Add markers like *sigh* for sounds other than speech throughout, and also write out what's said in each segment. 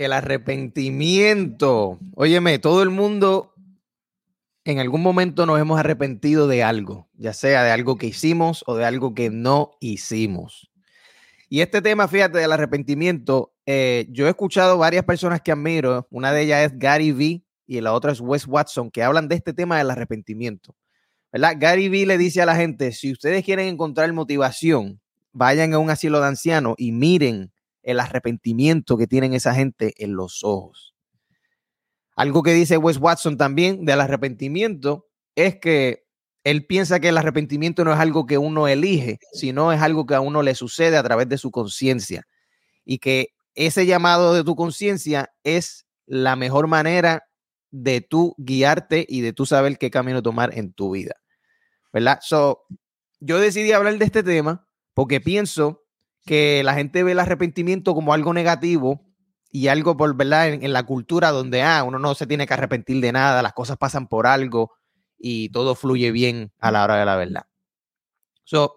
El arrepentimiento. Óyeme, todo el mundo en algún momento nos hemos arrepentido de algo, ya sea de algo que hicimos o de algo que no hicimos. Y este tema, fíjate, del arrepentimiento, eh, yo he escuchado varias personas que admiro, una de ellas es Gary Vee y la otra es Wes Watson, que hablan de este tema del arrepentimiento. Gary Vee le dice a la gente, si ustedes quieren encontrar motivación, vayan a un asilo de ancianos y miren el arrepentimiento que tienen esa gente en los ojos. Algo que dice Wes Watson también del arrepentimiento es que él piensa que el arrepentimiento no es algo que uno elige, sino es algo que a uno le sucede a través de su conciencia. Y que ese llamado de tu conciencia es la mejor manera de tú guiarte y de tú saber qué camino tomar en tu vida. ¿Verdad? So, yo decidí hablar de este tema porque pienso que la gente ve el arrepentimiento como algo negativo y algo por, ¿verdad? En, la cultura donde, ah, uno no se tiene que arrepentir de nada, las cosas pasan por algo y todo fluye bien a la hora de la verdad. So,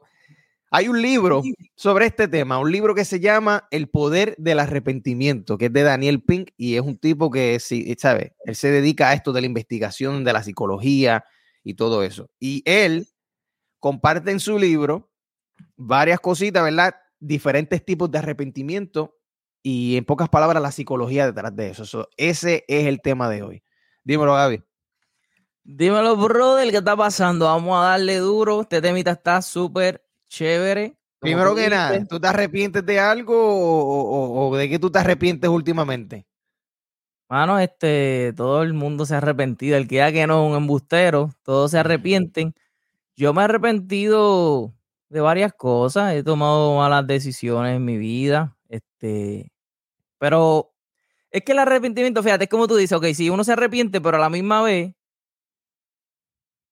hay un libro sobre este tema, un libro que se llama El poder del arrepentimiento, que es de Daniel Pink y es un tipo que, ¿sabe? Él se dedica a esto de la investigación de la psicología y todo eso. Y él comparte en su libro varias cositas, ¿verdad? Diferentes tipos de arrepentimiento y en pocas palabras la psicología detrás de eso. ese es el tema de hoy. Dímelo, Gaby. Dímelo, brother, ¿qué está pasando? Vamos a darle duro. Este temita está súper chévere. Primero que nada, ¿tú te arrepientes de algo o, de qué tú te arrepientes últimamente? Mano, este, todo el mundo se ha arrepentido. El que ya que no es un embustero, todos se arrepienten. Yo me he arrepentido de varias cosas. He tomado malas decisiones en mi vida. Este, pero es que el arrepentimiento, fíjate, es como tú dices, ok, si uno se arrepiente, pero a la misma vez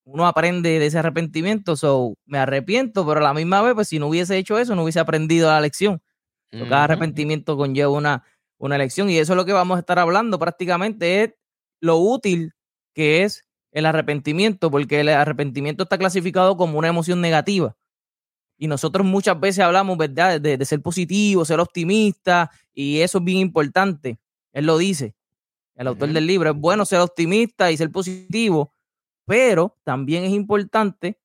uno aprende de ese arrepentimiento, so me arrepiento, pero a la misma vez, pues si no hubiese hecho eso, no hubiese aprendido la lección. Cada arrepentimiento conlleva una, una lección y eso es lo que vamos a estar hablando prácticamente, es lo útil que es el arrepentimiento, porque el arrepentimiento está clasificado como una emoción negativa. Y nosotros muchas veces hablamos, ¿verdad?, de, ser positivo, ser optimista, y eso es bien importante. Él lo dice, el autor del libro, es bueno ser optimista y ser positivo, pero también es importante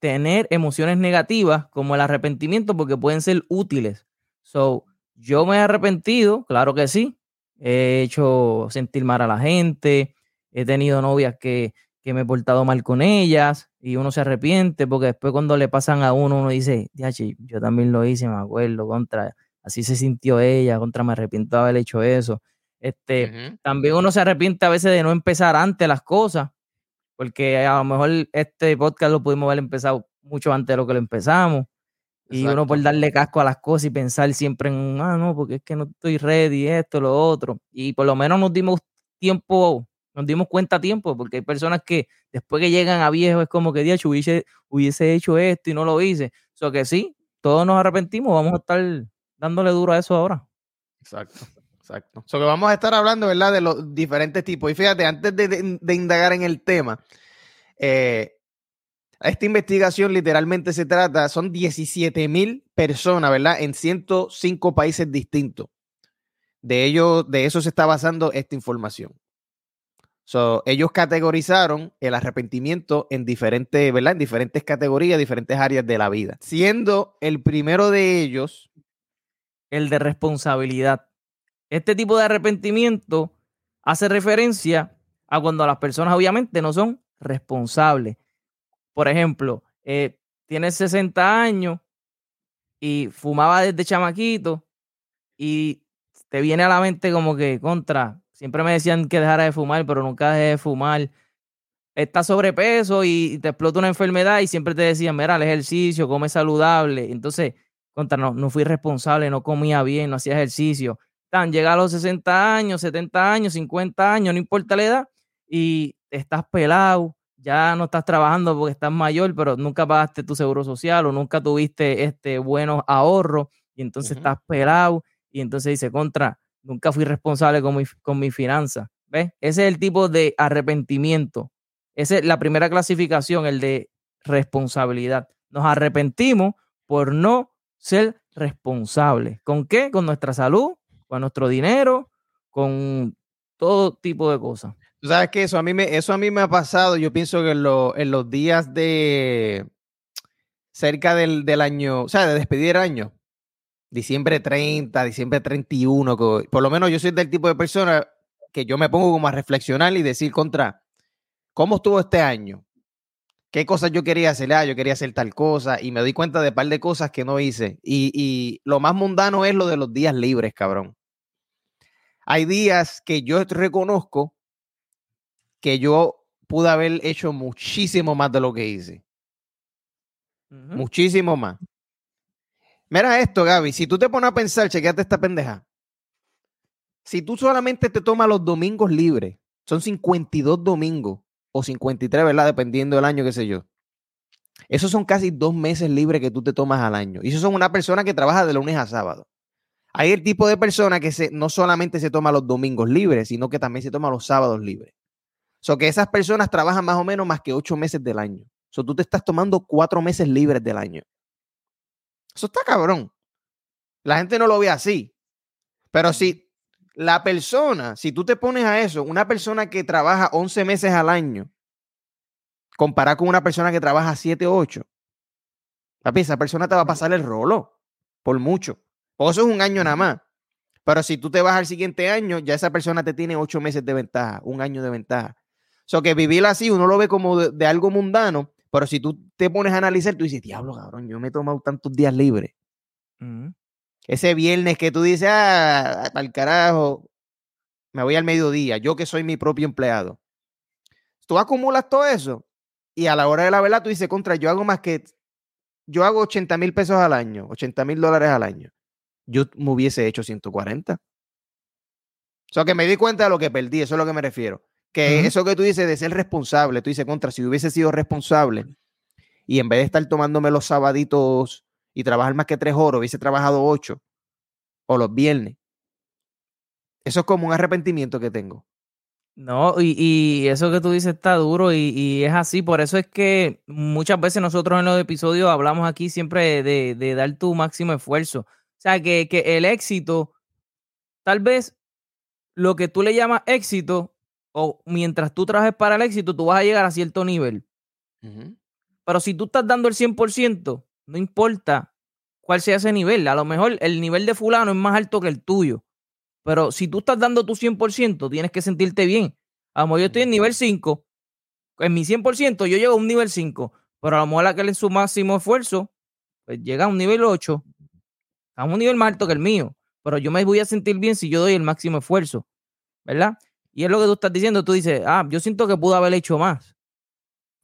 tener emociones negativas como el arrepentimiento porque pueden ser útiles. So, yo me he arrepentido, claro que sí. He hecho sentir mal a la gente, he tenido novias que, que me he portado mal con ellas y uno se arrepiente porque después cuando le pasan a uno, uno dice, yo también lo hice, me acuerdo, contra, así se sintió ella, contra, me arrepiento de haber hecho eso. Este, También uno se arrepiente a veces de no empezar antes las cosas, porque a lo mejor este podcast lo pudimos haber empezado mucho antes de lo que lo empezamos. Y uno por darle casco a las cosas y pensar siempre en, ah, no, porque es que no estoy ready, esto, lo otro. Y por lo menos nos dimos tiempo nos dimos cuenta a tiempo, porque hay personas que después que llegan a viejo es como que, Dios, hubiese, hubiese hecho esto y no lo hice. O sea que sí, todos nos arrepentimos, vamos a estar dándole duro a eso ahora. Exacto, exacto. O sea que vamos a estar hablando, ¿verdad?, de los diferentes tipos. Y fíjate, antes de, indagar en el tema, eh, esta investigación literalmente se trata, son 17 mil personas, ¿verdad?, en 105 países distintos. De ellos, de eso se está basando esta información. So, ellos categorizaron el arrepentimiento en diferentes, ¿verdad? En diferentes categorías, diferentes áreas de la vida. Siendo el primero de ellos el de responsabilidad. Este tipo de arrepentimiento hace referencia a cuando las personas obviamente no son responsables. Por ejemplo, eh, tienes 60 años y fumaba desde chamaquito y te viene a la mente como que contra, Siempre me decían que dejara de fumar, pero nunca dejé de fumar. Estás sobrepeso y te explota una enfermedad y siempre te decían, mira, el ejercicio, come saludable. Entonces, contra, no, no fui responsable, no comía bien, no hacía ejercicio. Tan, llega a los 60 años, 70 años, 50 años, no importa la edad, y estás pelado, ya no estás trabajando porque estás mayor, pero nunca pagaste tu seguro social o nunca tuviste este, buenos ahorros, y entonces estás pelado, y entonces dice, contra, nunca fui responsable con mi, con mi finanza. ¿Ves? Ese es el tipo de arrepentimiento. Esa es la primera clasificación, el de responsabilidad. Nos arrepentimos por no ser responsables. ¿Con qué? Con nuestra salud, con nuestro dinero, con todo tipo de cosas. Tú sabes que eso a mí me, eso a mí me ha pasado. Yo pienso que en, los días de cerca del, año, o sea, de despedir el año, diciembre 30, diciembre 31, por lo menos yo soy del tipo de persona que yo me pongo como a reflexionar y decir contra, ¿cómo estuvo este año? ¿Qué cosas yo quería hacer? Ah, yo quería hacer tal cosa y me doy cuenta de un par de cosas que no hice. Y, y lo más mundano es lo de los días libres, cabrón. Hay días que yo reconozco que yo pude haber hecho muchísimo más de lo que hice. Muchísimo más. Mira esto, Gaby. Si tú te pones a pensar, chequeate esta pendeja. Si tú solamente te tomas los domingos libres, son 52 domingos o 53, ¿verdad? Dependiendo del año, qué sé yo. Esos son casi dos meses libres que tú te tomas al año. Y eso son una persona que trabaja de lunes a sábado. Hay el tipo de persona que no solamente se toma los domingos libres, sino que también se toma los sábados libres. O sea, que esas personas trabajan más o menos más que ocho meses del año. O sea, tú te estás tomando cuatro meses libres del año. Eso está cabrón. La gente no lo ve así. Pero si la persona, si tú te pones a eso, una persona que trabaja 11 meses al año, comparada con una persona que trabaja 7 o 8, papi, esa persona te va a pasar el rolo, por mucho. Por eso es un año nada más. Pero si tú te vas al siguiente año, ya esa persona te tiene 8 meses de ventaja, un año de ventaja. O sea, que vivir así uno lo ve como de algo mundano, pero si tú te pones a analizar, tú dices, diablo, cabrón, yo me he tomado tantos días libres. Ese viernes que tú dices, ah, al carajo, me voy al mediodía, yo que soy mi propio empleado. Tú acumulas todo eso y a la hora de la verdad tú dices, contra, yo hago más que, yo hago 80 mil pesos al año, 80 mil dólares al año. Yo me hubiese hecho 140. O sea, que me di cuenta de lo que perdí, eso es a lo que me refiero. Que eso que tú dices de ser responsable, tú dices, contra, si hubiese sido responsable y en vez de estar tomándome los sabaditos y trabajar más que tres horas, hubiese trabajado ocho o los viernes. Eso es como un arrepentimiento que tengo. No, y, eso que tú dices está duro y, es así. Por eso es que muchas veces nosotros en los episodios hablamos aquí siempre de, dar tu máximo esfuerzo. O sea, que, que, el éxito, tal vez lo que tú le llamas éxito, o mientras tú trabajes para el éxito, tú vas a llegar a cierto nivel. Pero si tú estás dando el 100%, no importa cuál sea ese nivel. A lo mejor el nivel de fulano es más alto que el tuyo. Pero si tú estás dando tu 100%, tienes que sentirte bien. A lo mejor yo estoy en nivel 5. En mi 100% yo llego a un nivel 5. Pero a lo mejor aquel es su máximo esfuerzo, pues llega a un nivel 8. A un nivel más alto que el mío. Pero yo me voy a sentir bien si yo doy el máximo esfuerzo. ¿Verdad? Y es lo que tú estás diciendo, tú dices, ah, yo siento que pudo haber hecho más.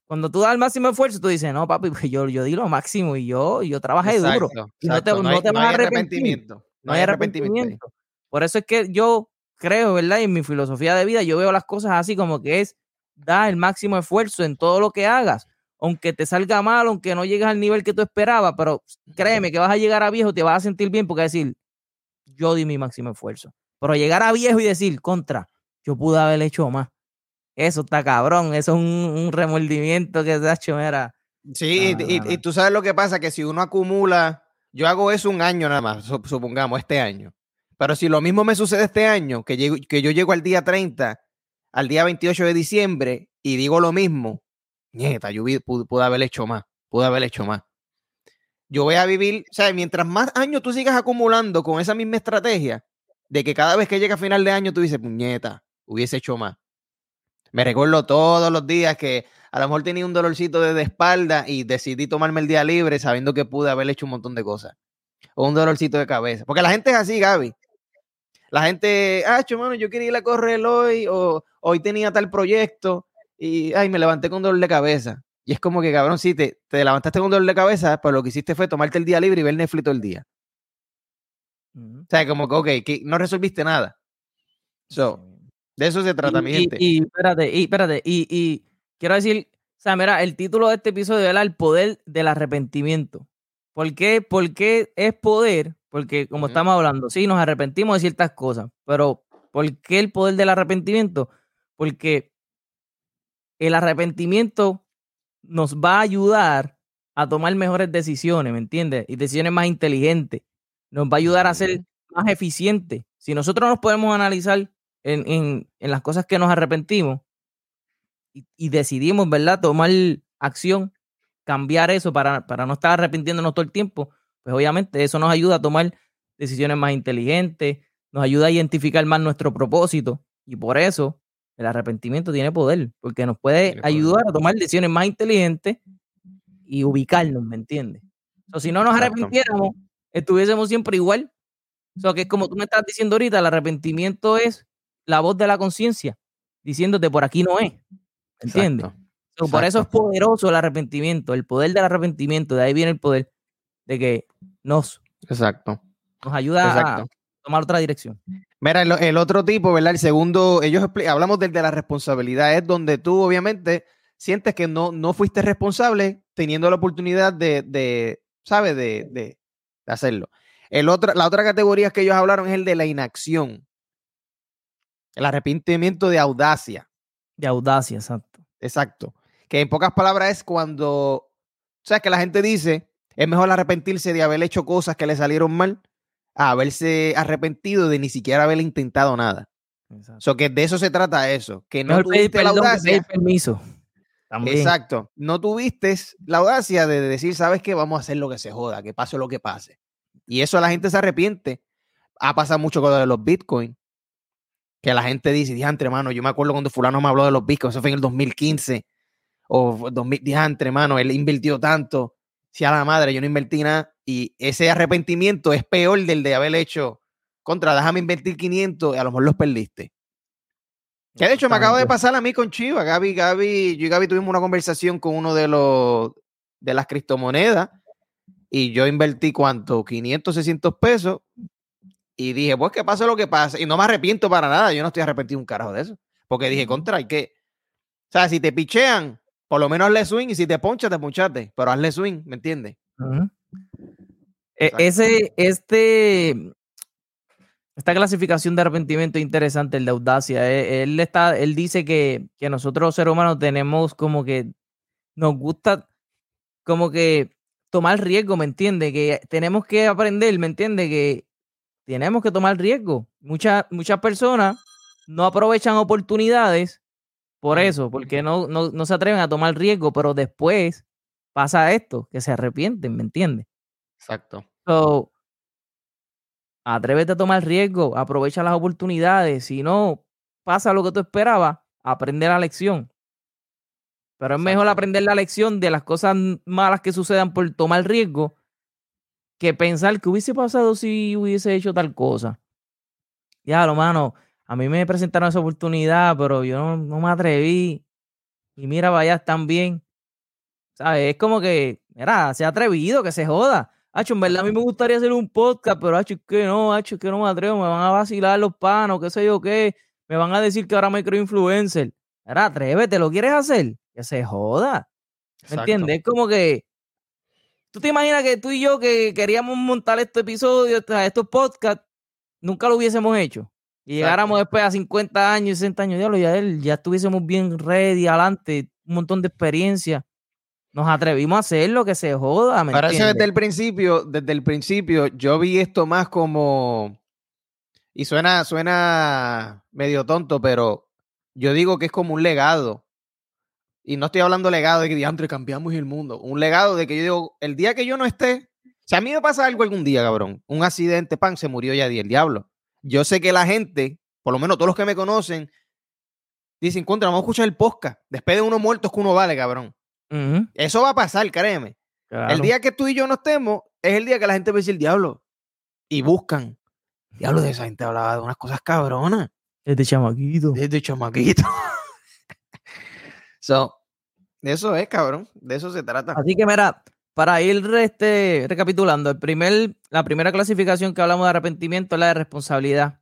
Cuando tú das el máximo esfuerzo, tú dices, no, papi, pues yo, yo di lo máximo y yo, yo trabajé duro. no te, no te vas a arrepentir. No hay arrepentimiento. Por eso es que yo creo, ¿verdad? Y en mi filosofía de vida, yo veo las cosas así como que es da el máximo esfuerzo en todo lo que hagas. Aunque te salga mal, aunque no llegues al nivel que tú esperabas, pero créeme que vas a llegar a viejo, te vas a sentir bien porque decir, yo di mi máximo esfuerzo. Pero llegar a viejo y decir, contra, yo pude haber hecho más. Eso está cabrón, eso es un, remordimiento que se ha hecho, era. Sí, y, tú sabes lo que pasa, que si uno acumula, yo hago eso un año nada más, supongamos, este año. Pero si lo mismo me sucede este año, que, llego, que yo llego al día 30, al día 28 de diciembre, y digo lo mismo, nieta, yo pude, pude haber hecho más, pude haber hecho más. Yo voy a vivir, o sea, mientras más años tú sigas acumulando con esa misma estrategia, de que cada vez que llega a final de año tú dices, puñeta, hubiese hecho más. Me recuerdo todos los días que a lo mejor tenía un dolorcito de, espalda y decidí tomarme el día libre sabiendo que pude haber hecho un montón de cosas. O un dolorcito de cabeza. Porque la gente es así, Gaby. La gente, ah, mano, yo quería ir a correr hoy o hoy tenía tal proyecto y, ay, me levanté con dolor de cabeza. Y es como que, cabrón, sí, te, te levantaste con dolor de cabeza, pero lo que hiciste fue tomarte el día libre y ver Netflix todo el día. O sea, como que, ok, que no resolviste nada. So, de eso se trata, mi gente. Y, espérate, y espérate, y, quiero decir, o sea, mira, el título de este episodio era El poder del arrepentimiento. ¿Por qué? Es poder, porque como estamos hablando, sí, nos arrepentimos de ciertas cosas, pero ¿por qué el poder del arrepentimiento? Porque el arrepentimiento nos va a ayudar a tomar mejores decisiones, ¿me entiendes? Y decisiones más inteligentes. Nos va a ayudar a ser más eficientes. Si nosotros nos podemos analizar en, las cosas que nos arrepentimos y, decidimos, ¿verdad?, tomar acción, cambiar eso para, para no estar arrepintiéndonos todo el tiempo, pues obviamente eso nos ayuda a tomar decisiones más inteligentes, nos ayuda a identificar más nuestro propósito y por eso el arrepentimiento tiene poder, porque nos puede ayudar a tomar decisiones más inteligentes y ubicarnos, ¿me entiendes? O si no nos arrepintiéramos, estuviésemos siempre igual. O sea, que es como tú me estás diciendo ahorita, el arrepentimiento es la voz de la conciencia diciéndote por aquí no es. ¿Entiendes? por eso es poderoso el arrepentimiento, el poder del arrepentimiento, de ahí viene el poder de que nos, Exacto. nos ayuda a tomar otra dirección. Mira, el, otro tipo, ¿verdad? El segundo, ellos hablamos del de la responsabilidad, es donde tú obviamente sientes que no, no fuiste responsable teniendo la oportunidad de, de ¿sabes? De, de, hacerlo. El otro, la otra categoría que ellos hablaron es el de la inacción. El arrepentimiento de audacia. De audacia, exacto. Exacto. Que en pocas palabras es cuando, o sea, que la gente dice, es mejor arrepentirse de haber hecho cosas que le salieron mal a haberse arrepentido de ni siquiera haber intentado nada. Exacto. que de eso se trata eso, que no tuviste la audacia. permiso. Exacto. No tuviste la audacia de decir, ¿sabes qué? Vamos a hacer lo que se joda, que pase lo que pase. Y eso la gente se arrepiente. Ha pasado mucho con los bitcoins que la gente dice, diantre, hermano, yo me acuerdo cuando fulano me habló de los bitcoins, eso fue en el 2015, o 2000, diantre, hermano, él invirtió tanto, si a la madre, yo no invertí nada, y ese arrepentimiento es peor del de haber hecho, contra, déjame invertir 500, y a lo mejor los perdiste. Que de hecho me acaba de pasar a mí con Chiva, Gaby, Gaby, yo y Gaby tuvimos una conversación con uno de los, de las criptomonedas, y yo invertí cuánto, 500, 600 pesos, y dije, pues que pase lo que pase. Y no me arrepiento para nada. Yo no estoy arrepentido un carajo de eso. Porque dije, contra, hay que. O sea, si te pichean, por lo menos hazle swing. Y si te ponchas, te ponchaste. Pero hazle swing, ¿me entiendes? E, ese, este. Esta clasificación de arrepentimiento es interesante, el de audacia. E, él, está, él dice que, que nosotros los seres humanos tenemos como que nos gusta como que tomar riesgo, ¿me entiende? Que tenemos que aprender, ¿me entiende? Que tenemos que tomar riesgo. Muchas, muchas personas no aprovechan oportunidades por eso, porque no, no, se atreven a tomar riesgo, pero después pasa esto, que se arrepienten, ¿me entiendes? Exacto. So, atrévete a tomar riesgo, aprovecha las oportunidades. Si no pasa lo que tú esperabas, aprende la lección. Pero es mejor aprender la lección de las cosas malas que sucedan por tomar riesgo que pensar que hubiese pasado si hubiese hecho tal cosa. Ya, lo mano, a mí me presentaron esa oportunidad, pero yo no, me atreví. Y mira, vaya, están bien. ¿Sabes? Es como que, mira, se ha atrevido, que se joda. Hacho, en verdad a mí me gustaría hacer un podcast, pero hacho, que no, hacho, que no me atrevo, me van a vacilar los panos, qué sé yo qué. Me van a decir que ahora me creo influencer. Mira, atrévete, ¿lo quieres hacer? Que se joda. ¿Me entiendes? Es como que ¿Tú te imaginas que tú y yo que queríamos montar este episodio, estos podcasts, nunca lo hubiésemos hecho? Y llegáramos después a 50 años, 60 años, ya, ya, ya estuviésemos bien ready, adelante, un montón de experiencia. Nos atrevimos a hacer lo que se joda. ¿me Para eso desde el principio, desde el principio, yo vi esto más como. Y suena, suena medio tonto, pero yo digo que es como un legado. Y no estoy hablando legado de que diantre cambiamos el mundo. Un legado de que yo digo, el día que yo no esté, si a mí me pasa algo algún día, cabrón, un accidente, pan, se murió ya el diablo. Yo sé que la gente, por lo menos todos los que me conocen, dicen, contra, vamos a escuchar el podcast. Después de uno muertos que uno vale, cabrón. Eso va a pasar, créeme. El día que tú y yo no estemos, es el día que la gente a decir diablo. Y buscan. Diablo, de esa gente hablaba de unas cosas cabronas. Desde chamaquito. Desde chamaquito. *laughs* so, de eso es, cabrón. De eso se trata. Así que, mira, para ir este, recapitulando, el primer, la primera clasificación que hablamos de arrepentimiento es la de responsabilidad.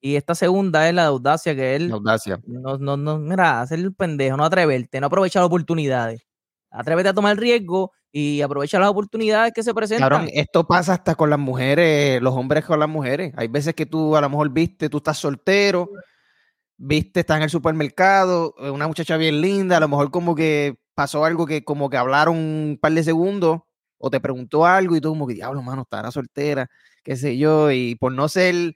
Y esta segunda es la de audacia, que es la audacia. No, no, no, mira, hacer el pendejo, no atreverte, no aprovechar las oportunidades. Atrévete a tomar el riesgo y aprovecha las oportunidades que se presentan. Cabrón, esto pasa hasta con las mujeres, los hombres con las mujeres. Hay veces que tú a lo mejor viste, tú estás soltero viste, está en el supermercado, eh, una muchacha bien linda, a lo mejor como que pasó algo que como que hablaron un par de segundos o te preguntó algo y tú como que, diablo, mano, estará soltera, qué sé yo, y por no ser,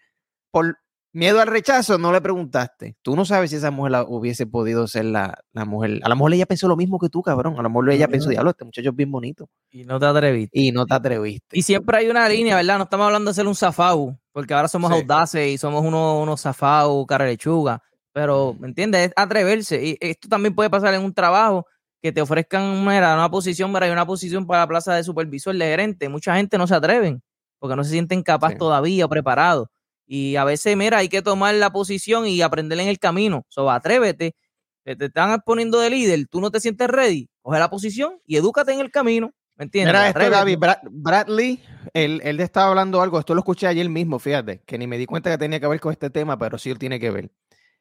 por, Miedo al rechazo, no le preguntaste. Tú no sabes si esa mujer hubiese podido ser la, mujer. A lo mejor ella pensó lo mismo que tú, cabrón. A lo mejor ella pensó, diablo, este muchacho es bien bonito. Y no te atreviste. Y no te atreviste. Y siempre hay una línea, ¿verdad? No estamos hablando de ser un zafau, porque ahora somos audaces y somos unos, unos zafau, cara lechuga. Pero, ¿me entiendes? Es atreverse. Y esto también puede pasar en un trabajo que te ofrezcan una posición, para una posición para la plaza de supervisor, de gerente. Mucha gente no se atreven porque no se sienten capaz todavía o preparados. Y a veces, mira, hay que tomar la posición y aprender en el camino. So, atrévete. Te están poniendo de líder, tú no te sientes ready, coge la posición y edúcate en el camino. ¿Me entiendes? Mira, este Gaby, Bradley, él, él estaba hablando algo, esto lo escuché ayer mismo, fíjate, que ni me di cuenta que tenía que ver con este tema, pero sí él tiene que ver.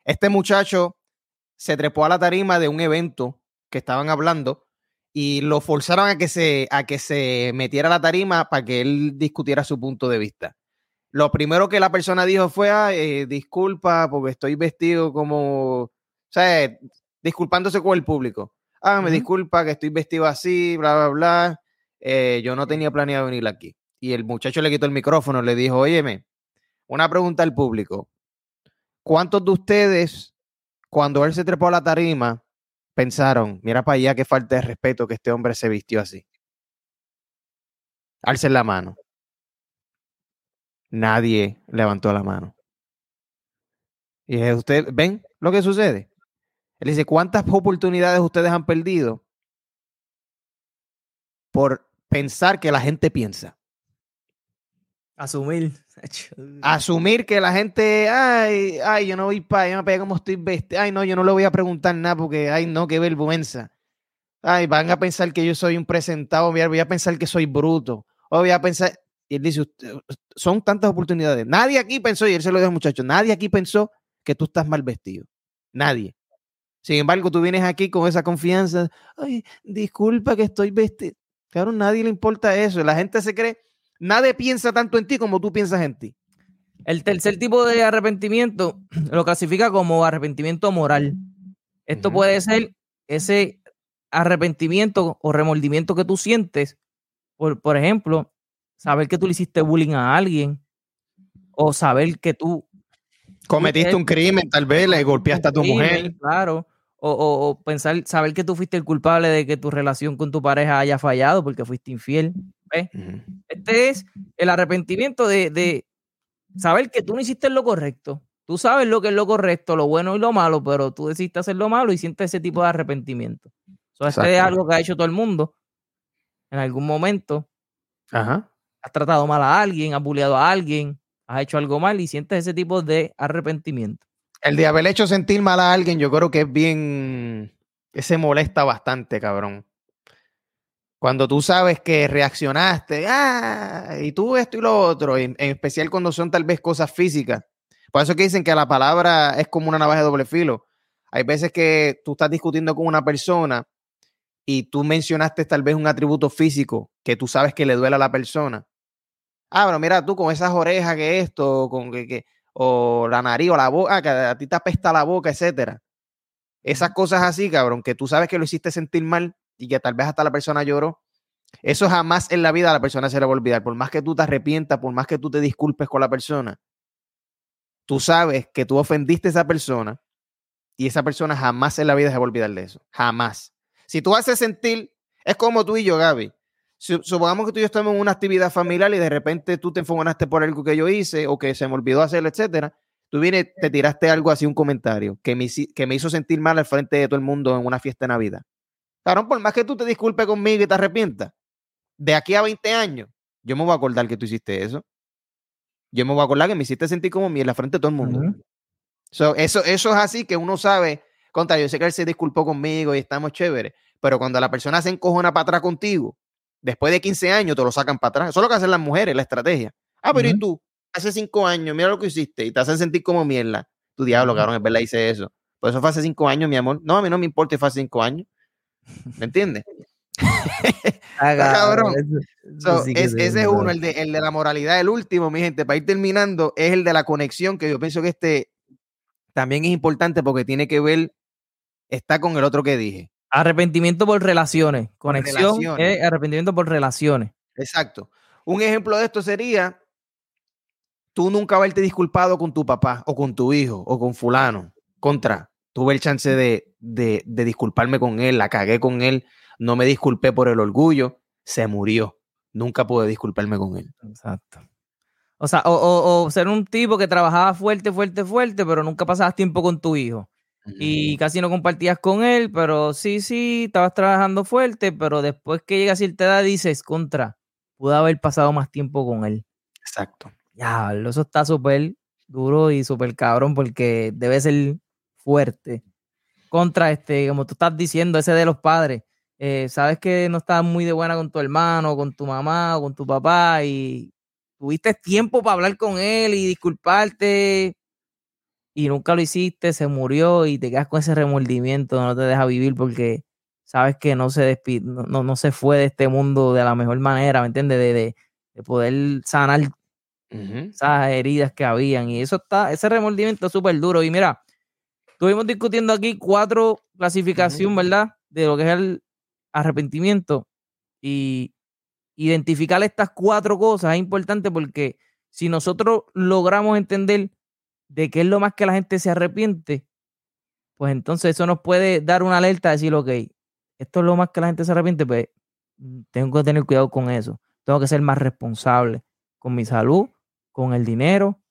Este muchacho se trepó a la tarima de un evento que estaban hablando y lo forzaron a que se, a que se metiera a la tarima para que él discutiera su punto de vista lo primero que la persona dijo fue, eh, disculpa porque estoy vestido como, o sea, disculpándose con el público. Ah, me disculpa que estoy vestido así, bla, bla, bla. Eh, yo no tenía planeado venir aquí. Y el muchacho le quitó el micrófono, le dijo, óyeme, una pregunta al público. ¿Cuántos de ustedes, cuando él se trepó a la tarima, pensaron, mira para allá qué falta de respeto que este hombre se vistió así? Alcen la mano. Nadie levantó la mano. Y usted, ¿ven lo que sucede? Él dice, ¿cuántas oportunidades ustedes han perdido por pensar que la gente piensa? Asumir. *laughs* Asumir que la gente, ay, ay, yo no voy para allá, para como estoy vestido. Ay, no, yo no le voy a preguntar nada porque, ay, no, qué vergüenza. Ay, van a pensar que yo soy un presentado, voy a pensar que soy bruto. O voy a pensar, y él dice, son tantas oportunidades. Nadie aquí pensó, y él se lo dijo muchacho, nadie aquí pensó que tú estás mal vestido. Nadie. Sin embargo, tú vienes aquí con esa confianza. Ay, disculpa que estoy vestido. Claro, nadie le importa eso. La gente se cree, nadie piensa tanto en ti como tú piensas en ti. El tercer tipo de arrepentimiento *clears throat* lo clasifica como arrepentimiento moral. Esto puede ser ese arrepentimiento o remordimiento que tú sientes, por, por ejemplo, saber que tú le hiciste bullying a alguien o saber que tú cometiste un crimen, tal vez le golpeaste a tu mujer. Claro. O, pensar, saber que tú fuiste el culpable de que tu relación con tu pareja haya fallado porque fuiste infiel. Este es el arrepentimiento de, saber que tú no hiciste lo correcto. Tú sabes lo que es lo correcto, lo bueno y lo malo, pero tú decidiste hacer lo malo y sientes ese tipo de arrepentimiento. Eso este es algo que ha hecho todo el mundo en algún momento. Ajá has tratado mal a alguien, has bulleado a alguien, has hecho algo mal y sientes ese tipo de arrepentimiento. El de haber hecho sentir mal a alguien, yo creo que es bien. que se molesta bastante, cabrón. Cuando tú sabes que reaccionaste, ah, y tú esto y lo otro, en, especial cuando son tal vez cosas físicas. Por eso que dicen que la palabra es como una navaja de doble filo. Hay veces que tú estás discutiendo con una persona y tú mencionaste tal vez un atributo físico que tú sabes que le duele a la persona. Ah, pero mira, tú con esas orejas que esto, con que, o la nariz o la boca, que a ti te apesta la boca, etcétera. Esas cosas así, cabrón, que tú sabes que lo hiciste sentir mal y que tal vez hasta la persona lloró. Eso jamás en la vida a la persona se le va a olvidar. Por más que tú te arrepientas, por más que tú te disculpes con la persona, tú sabes que tú ofendiste a esa persona y esa persona jamás en la vida se va a olvidar de eso. Jamás. Si tú haces sentir, es como tú y yo, Gaby supongamos que tú y yo estamos en una actividad familiar y de repente tú te enfogonaste por algo que yo hice o que se me olvidó hacerlo, etcétera. Tú vienes, te tiraste algo así, un comentario que me, que me hizo sentir mal al frente de todo el mundo en una fiesta de Navidad. Claro, por más que tú te disculpes conmigo y te arrepientas, de aquí a 20 años, yo me voy a acordar que tú hiciste eso. Yo me voy a acordar que me hiciste sentir como en la frente de todo el mundo. eso, eso es así que uno sabe, contra, yo sé que él se disculpó conmigo y estamos chéveres, pero cuando la persona se encojona para atrás contigo, Después de 15 años te lo sacan para atrás. Eso es lo que hacen las mujeres, la estrategia. Ah, pero ¿y tú? Hace 5 años, mira lo que hiciste y te hacen sentir como mierda. Tu diablo, cabrón, es verdad, hice eso. Por eso fue hace 5 años, mi amor. No, a mí no me importa fue hace 5 años. ¿Me entiendes? *laughs* Ah, cabrón. ese es uno, el de, el de la moralidad. El último, mi gente, para ir terminando, es el de la conexión, que yo pienso que este también es importante porque tiene que ver, está con el otro que dije. Arrepentimiento por relaciones. Conexión arrepentimiento por relaciones. Exacto. Un ejemplo de esto sería, tú nunca haberte disculpado con tu papá o con tu hijo o con fulano. Contra, tuve el chance de, de, de disculparme con él, la cagué con él, no me disculpé por el orgullo, se murió. Nunca pude disculparme con él. Exacto. O sea, o, o, ser un tipo que trabajaba fuerte, fuerte, fuerte, pero nunca pasabas tiempo con tu hijo. Y casi no compartías con él, pero sí, sí, estabas trabajando fuerte, pero después que llega a cierta edad dices, contra, pude haber pasado más tiempo con él. Exacto. Ya, eso está súper duro y súper cabrón porque debe ser fuerte. Contra este, como tú estás diciendo, ese de los padres. Eh, sabes que no estás muy de buena con tu hermano, con tu mamá o con tu papá y tuviste tiempo para hablar con él y disculparte y nunca lo hiciste, se murió y te quedas con ese remordimiento, no te deja vivir porque sabes que no se despide, no, no, se fue de este mundo de la mejor manera, ¿me entiendes? De, de, poder sanar esas heridas que habían. Y eso está, ese remordimiento es súper duro. Y mira, estuvimos discutiendo aquí cuatro clasificaciones, ¿verdad? De lo que es el arrepentimiento. Y identificar estas cuatro cosas es importante porque si nosotros logramos entender de qué es lo más que la gente se arrepiente, pues entonces eso nos puede dar una alerta de decir, ok, esto es lo más que la gente se arrepiente, pues mm, tengo que tener cuidado con eso. Tengo que ser más responsable con mi salud, con el dinero,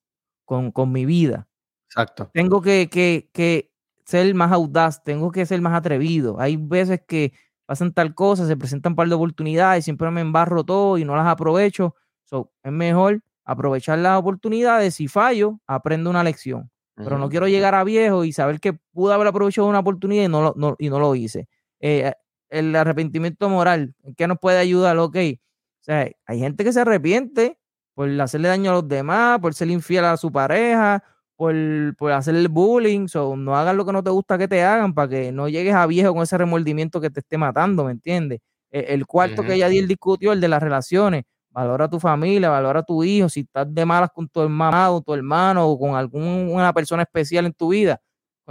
con, con mi vida. Exacto. Tengo que, que, que, ser más audaz, tengo que ser más atrevido. Hay veces que pasan tal cosa, se presentan un par de oportunidades, siempre me embarro todo y no las aprovecho. So, es mejor aprovechar las oportunidades. Si fallo, aprendo una lección. Pero no quiero llegar a viejo y saber que pude haber aprovechado una oportunidad y no lo, y no lo hice. Eh, el arrepentimiento moral, ¿qué nos puede ayudar? Ok, o sea, hay gente que se arrepiente por hacerle daño a los demás, por ser infiel a su pareja, por, por hacerle bullying. So, no hagas lo que no te gusta que te hagan para que no llegues a viejo con ese remordimiento que te esté matando, ¿me entiendes? E, el, cuarto que ella discutió, el de las relaciones valora a tu familia, valora a tu hijo, si estás de malas con tu hermano, tu hermano o con alguna persona especial en tu vida,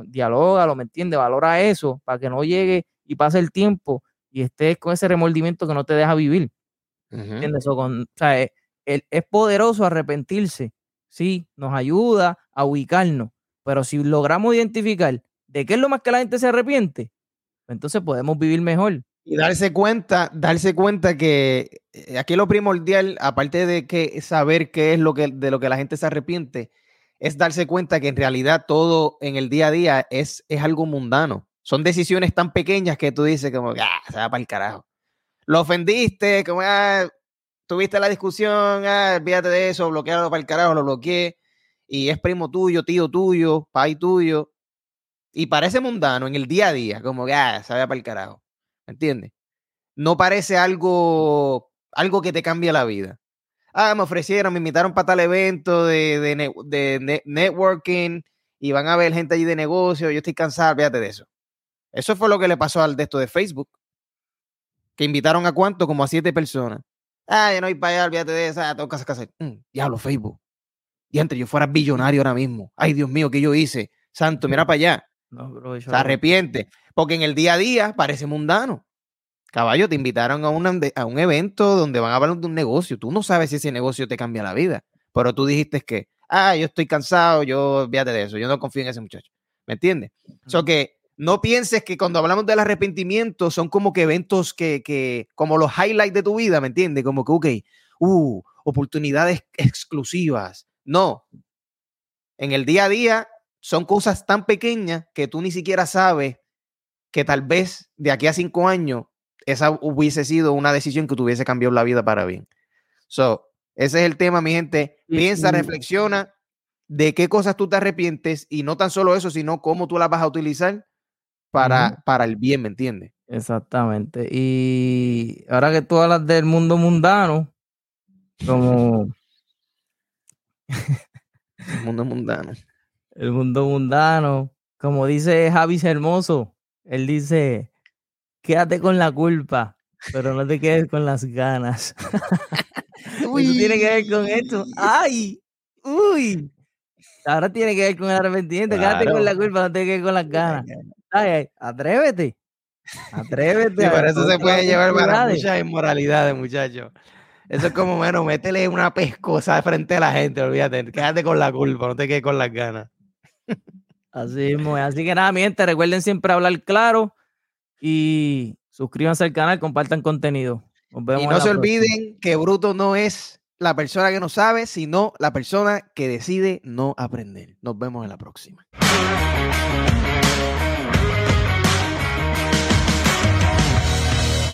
dialógalo, ¿me entiendes? Valora eso para que no llegue y pase el tiempo y estés con ese remordimiento que no te deja vivir. ¿Entiendes? con, o sea, es, es, poderoso arrepentirse, sí, nos ayuda a ubicarnos, pero si logramos identificar de qué es lo más que la gente se arrepiente, pues entonces podemos vivir mejor. Y darse cuenta, darse cuenta que eh, aquí lo primordial, aparte de que saber qué es lo que de lo que la gente se arrepiente, es darse cuenta que en realidad todo en el día a día es, es algo mundano. Son decisiones tan pequeñas que tú dices como, ah, se va para el carajo. Lo ofendiste, como, ah, tuviste la discusión, ah, olvídate de eso, bloquearlo para el carajo, lo bloqueé. Y es primo tuyo, tío tuyo, pai tuyo. Y parece mundano en el día a día, como que, ah, va para el carajo. ¿Me entiendes? No parece algo, algo que te cambie la vida. Ah, me ofrecieron, me invitaron para tal evento de, de, networking y van a ver gente allí de negocio. Yo estoy cansado, fíjate de eso. Eso fue lo que le pasó al de esto de Facebook. Que invitaron a cuánto? Como a siete personas. Ah, yo no voy para allá, olvídate de esa, tengo cosas que hacer. Mm, diablo, Facebook. Y antes yo fuera billonario ahora mismo. Ay, Dios mío, ¿qué yo hice? Santo, mira para allá. No, Se arrepiente. Porque en el día a día parece mundano. Caballo, te invitaron a, a un evento donde van a hablar de un negocio. Tú no sabes si ese negocio te cambia la vida. Pero tú dijiste que, ah, yo estoy cansado, yo, fíjate de eso, yo no confío en ese muchacho. ¿Me entiendes? O que no pienses que cuando hablamos del arrepentimiento son como que eventos que, que como los highlights de tu vida, ¿me entiendes? Como que, ok, uh, oportunidades exclusivas. No. En el día a día son cosas tan pequeñas que tú ni siquiera sabes que tal vez de aquí a cinco años esa hubiese sido una decisión que tuviese cambiado la vida para bien. So, ese es el tema, mi gente. Piensa, reflexiona de qué cosas tú te arrepientes y no tan solo eso, sino cómo tú las vas a utilizar para, para el bien, ¿me entiendes? Exactamente. Y ahora que tú hablas del mundo mundano, como... *laughs* el mundo mundano. El mundo mundano, como dice Javis Hermoso, él dice, quédate con la culpa, pero no te quedes con las ganas. uy. *laughs* Eso tiene que ver con esto. ¡Ay! ¡Uy! Ahora tiene que ver con el arrepentimiento. Quédate con la culpa, no te quedes con las ganas. Ay, atrévete. Atrévete. Sí, por eso se puede llevar para muchas inmoralidades, muchachos. Eso es como, bueno, métele una pescosa frente a la gente, olvídate, quédate con la culpa, no te quedes con las ganas. Así mismo, así que nada, mi gente, recuerden siempre hablar claro y suscríbanse al canal, compartan contenido. y no se olviden que Bruto no es la persona que no sabe, sino la persona que decide no aprender. Nos vemos en la próxima. Yeah.